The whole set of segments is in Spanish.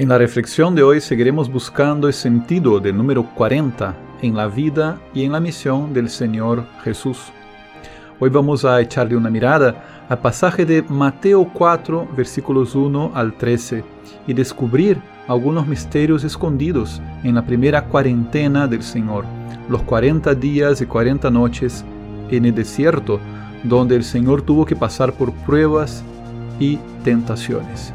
En la reflexión de hoy seguiremos buscando el sentido del número 40 en la vida y en la misión del Señor Jesús. Hoy vamos a echarle una mirada al pasaje de Mateo 4, versículos 1 al 13, y descubrir algunos misterios escondidos en la primera cuarentena del Señor, los 40 días y 40 noches en el desierto, donde el Señor tuvo que pasar por pruebas y tentaciones.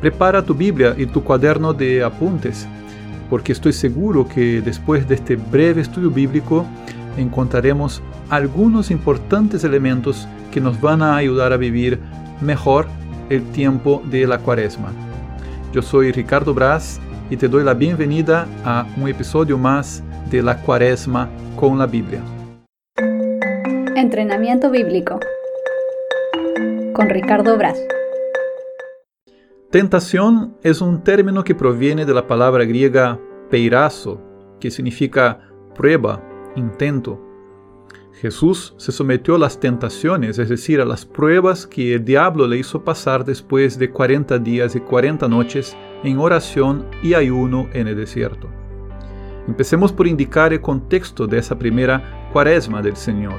Prepara tu Biblia y tu cuaderno de apuntes, porque estoy seguro que después de este breve estudio bíblico encontraremos algunos importantes elementos que nos van a ayudar a vivir mejor el tiempo de la cuaresma. Yo soy Ricardo Braz y te doy la bienvenida a un episodio más de la cuaresma con la Biblia. Entrenamiento bíblico con Ricardo Braz. Tentación es un término que proviene de la palabra griega peirazo, que significa prueba, intento. Jesús se sometió a las tentaciones, es decir, a las pruebas que el diablo le hizo pasar después de 40 días y 40 noches en oración y ayuno en el desierto. Empecemos por indicar el contexto de esa primera cuaresma del Señor.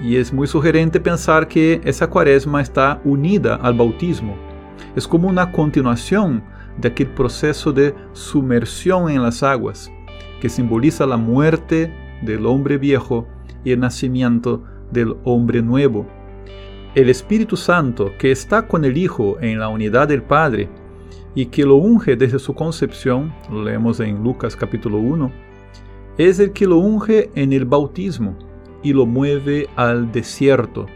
Y es muy sugerente pensar que esa cuaresma está unida al bautismo es como una continuación de aquel proceso de sumersión en las aguas, que simboliza la muerte del hombre viejo y el nacimiento del hombre nuevo. El Espíritu Santo, que está con el Hijo en la unidad del Padre, y que lo unge desde su concepción, lo leemos en Lucas capítulo 1, es el que lo unge en el bautismo y lo mueve al desierto.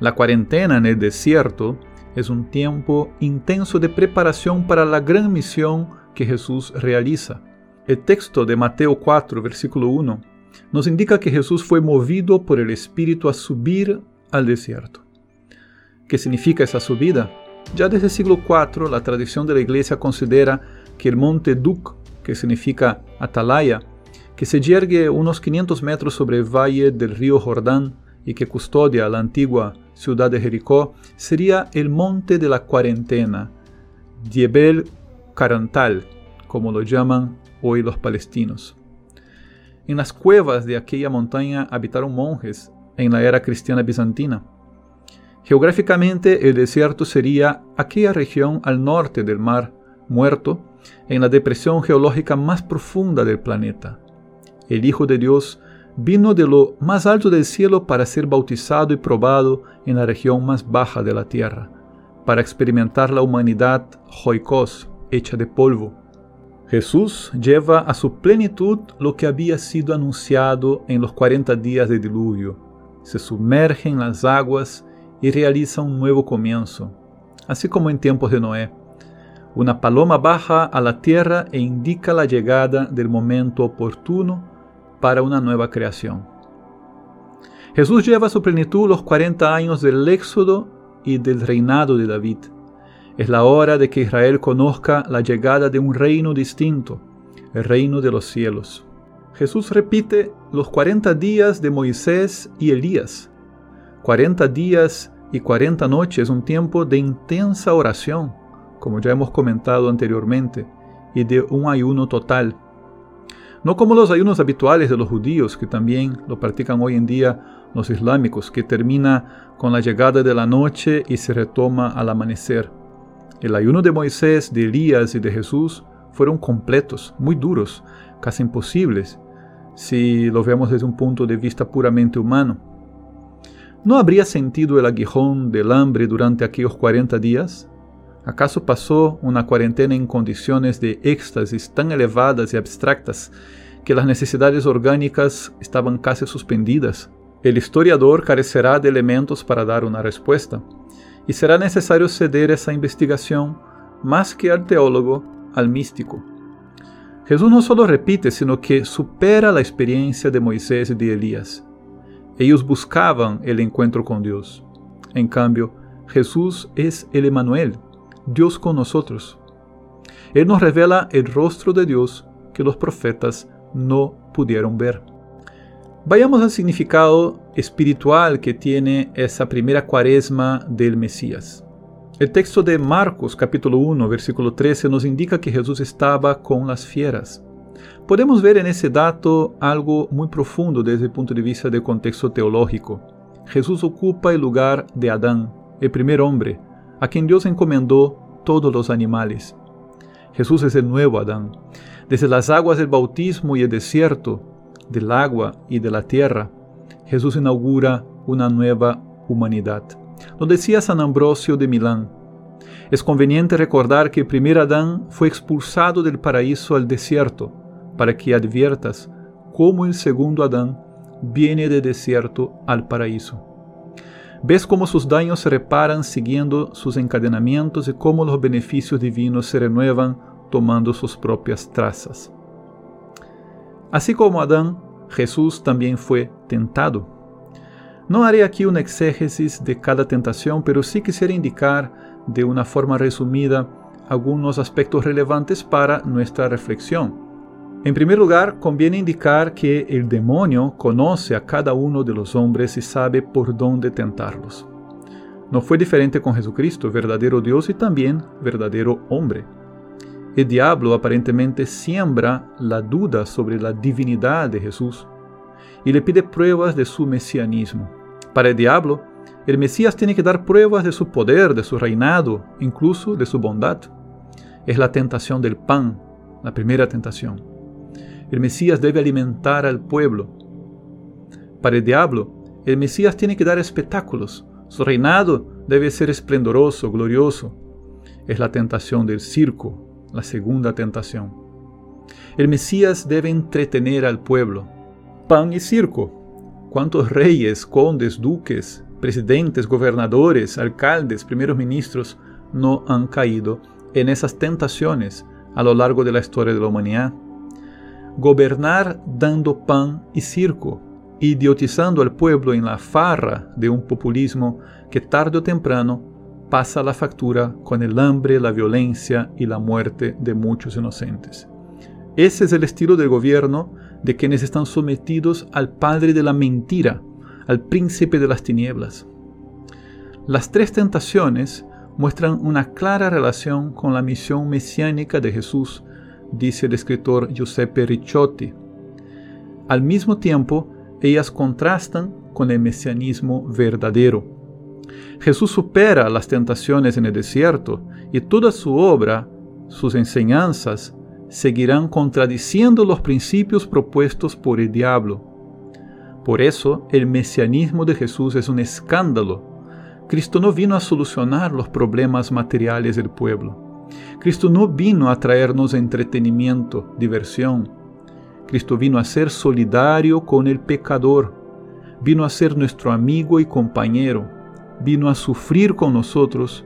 La cuarentena en el desierto es un tiempo intenso de preparación para la gran misión que Jesús realiza. El texto de Mateo 4, versículo 1, nos indica que Jesús fue movido por el Espíritu a subir al desierto. ¿Qué significa esa subida? Ya desde el siglo IV, la tradición de la Iglesia considera que el monte Duc, que significa Atalaya, que se yergue unos 500 metros sobre el valle del río Jordán y que custodia la antigua ciudad de Jericó, sería el monte de la cuarentena, Diebel Carantal, como lo llaman hoy los palestinos. En las cuevas de aquella montaña habitaron monjes en la era cristiana bizantina. Geográficamente el desierto sería aquella región al norte del mar muerto, en la depresión geológica más profunda del planeta. El Hijo de Dios vino de lo más alto del cielo para ser bautizado y probado en la región más baja de la tierra, para experimentar la humanidad joicos, hecha de polvo. Jesús lleva a su plenitud lo que había sido anunciado en los 40 días de diluvio. Se sumerge en las aguas y realiza un nuevo comienzo, así como en tiempos de Noé. Una paloma baja a la tierra e indica la llegada del momento oportuno para una nueva creación. Jesús lleva a su plenitud los 40 años del éxodo y del reinado de David. Es la hora de que Israel conozca la llegada de un reino distinto, el reino de los cielos. Jesús repite los 40 días de Moisés y Elías. 40 días y 40 noches, un tiempo de intensa oración, como ya hemos comentado anteriormente, y de un ayuno total no como los ayunos habituales de los judíos, que también lo practican hoy en día los islámicos, que termina con la llegada de la noche y se retoma al amanecer. El ayuno de Moisés, de Elías y de Jesús fueron completos, muy duros, casi imposibles, si lo vemos desde un punto de vista puramente humano. ¿No habría sentido el aguijón del hambre durante aquellos 40 días? ¿Acaso pasó una cuarentena en condiciones de éxtasis tan elevadas y abstractas que las necesidades orgánicas estaban casi suspendidas? El historiador carecerá de elementos para dar una respuesta, y será necesario ceder esa investigación más que al teólogo, al místico. Jesús no solo repite, sino que supera la experiencia de Moisés y de Elías. Ellos buscaban el encuentro con Dios. En cambio, Jesús es el Emanuel, Dios con nosotros. Él nos revela el rostro de Dios que los profetas no pudieron ver. Vayamos al significado espiritual que tiene esa primera cuaresma del Mesías. El texto de Marcos capítulo 1 versículo 13 nos indica que Jesús estaba con las fieras. Podemos ver en ese dato algo muy profundo desde el punto de vista del contexto teológico. Jesús ocupa el lugar de Adán, el primer hombre, a quien Dios encomendó todos los animales. Jesús es el nuevo Adán. Desde las aguas del bautismo y el desierto, del agua y de la tierra, Jesús inaugura una nueva humanidad. Lo decía San Ambrosio de Milán. Es conveniente recordar que el primer Adán fue expulsado del paraíso al desierto, para que adviertas cómo el segundo Adán viene del desierto al paraíso. Ves cómo sus daños se reparan siguiendo sus encadenamientos y cómo los beneficios divinos se renuevan tomando sus propias trazas. Así como Adán, Jesús también fue tentado. No haré aquí una exégesis de cada tentación, pero sí quisiera indicar de una forma resumida algunos aspectos relevantes para nuestra reflexión. En primer lugar, conviene indicar que el demonio conoce a cada uno de los hombres y sabe por dónde tentarlos. No fue diferente con Jesucristo, verdadero Dios y también verdadero hombre. El diablo aparentemente siembra la duda sobre la divinidad de Jesús y le pide pruebas de su mesianismo. Para el diablo, el Mesías tiene que dar pruebas de su poder, de su reinado, incluso de su bondad. Es la tentación del pan, la primera tentación. El Mesías debe alimentar al pueblo. Para el diablo, el Mesías tiene que dar espectáculos. Su reinado debe ser esplendoroso, glorioso. Es la tentación del circo, la segunda tentación. El Mesías debe entretener al pueblo pan y circo. ¿Cuántos reyes, condes, duques, presidentes, gobernadores, alcaldes, primeros ministros no han caído en esas tentaciones a lo largo de la historia de la humanidad? Gobernar dando pan y circo, idiotizando al pueblo en la farra de un populismo que tarde o temprano pasa la factura con el hambre, la violencia y la muerte de muchos inocentes. Ese es el estilo del gobierno de quienes están sometidos al padre de la mentira, al príncipe de las tinieblas. Las tres tentaciones muestran una clara relación con la misión mesiánica de Jesús, dice el escritor Giuseppe Ricciotti. Al mismo tiempo, ellas contrastan con el mesianismo verdadero. Jesús supera las tentaciones en el desierto y toda su obra, sus enseñanzas, seguirán contradiciendo los principios propuestos por el diablo. Por eso, el mesianismo de Jesús es un escándalo. Cristo no vino a solucionar los problemas materiales del pueblo. Cristo no vino a traernos entretenimiento, diversión. Cristo vino a ser solidario con el pecador. Vino a ser nuestro amigo y compañero. Vino a sufrir con nosotros,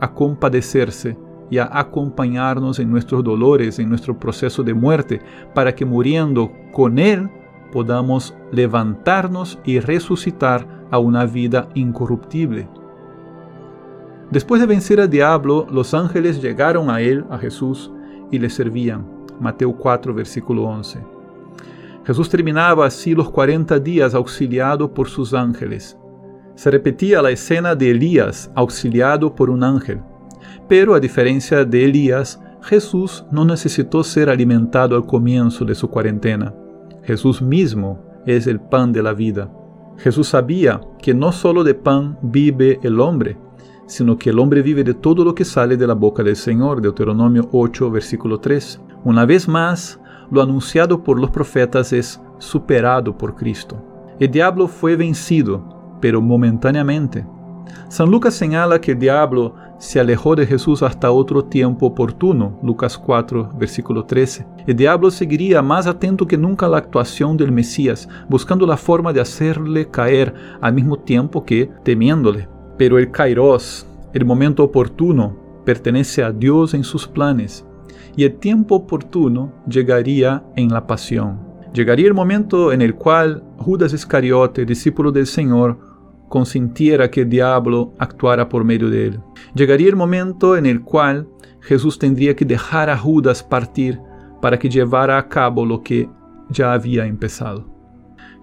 a compadecerse y a acompañarnos en nuestros dolores, en nuestro proceso de muerte, para que muriendo con Él podamos levantarnos y resucitar a una vida incorruptible. Después de vencer al diablo, los ángeles llegaron a Él, a Jesús, y le servían. Mateo 4, versículo 11. Jesús terminaba así los 40 días auxiliado por sus ángeles. Se repetía la escena de Elías auxiliado por un ángel. Pero a diferencia de Elías, Jesús no necesitó ser alimentado al comienzo de su cuarentena. Jesús mismo es el pan de la vida. Jesús sabía que no solo de pan vive el hombre, sino que el hombre vive de todo lo que sale de la boca del Señor. Deuteronomio 8, versículo 3. Una vez más, lo anunciado por los profetas es superado por Cristo. El diablo fue vencido, pero momentáneamente. San Lucas señala que el diablo se alejó de Jesús hasta otro tiempo oportuno, Lucas 4, versículo 13. El diablo seguiría más atento que nunca a la actuación del Mesías, buscando la forma de hacerle caer al mismo tiempo que temiéndole. Pero el kairos, el momento oportuno, pertenece a Dios en sus planes, y el tiempo oportuno llegaría en la pasión. Llegaría el momento en el cual Judas Iscariote, discípulo del Señor, consintiera que el diablo actuara por medio de él. Llegaría el momento en el cual Jesús tendría que dejar a Judas partir para que llevara a cabo lo que ya había empezado.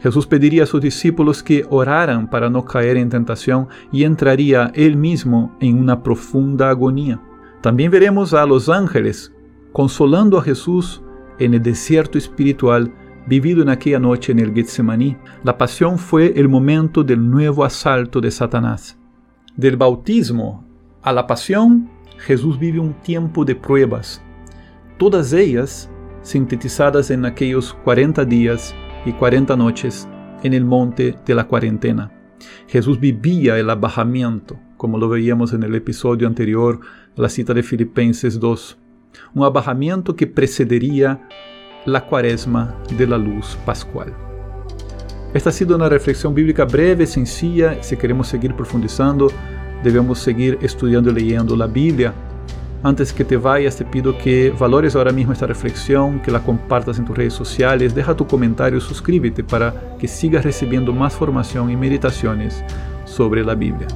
Jesús pediría a sus discípulos que oraran para no caer en tentación y entraría él mismo en una profunda agonía. También veremos a los ángeles consolando a Jesús en el desierto espiritual vivido en aquella noche en el Getsemaní. La pasión fue el momento del nuevo asalto de Satanás. Del bautismo a la pasión, Jesús vive un tiempo de pruebas, todas ellas sintetizadas en aquellos 40 días y 40 noches en el monte de la cuarentena. Jesús vivía el abajamiento, como lo veíamos en el episodio anterior, la cita de Filipenses 2, un abajamiento que precedería la cuaresma de la luz pascual. Esta ha sido una reflexión bíblica breve, sencilla. Si queremos seguir profundizando, debemos seguir estudiando y leyendo la Biblia. Antes que te vayas, te pido que valores ahora mismo esta reflexión, que la compartas en tus redes sociales, deja tu comentario, suscríbete para que sigas recibiendo más formación y meditaciones sobre la Biblia.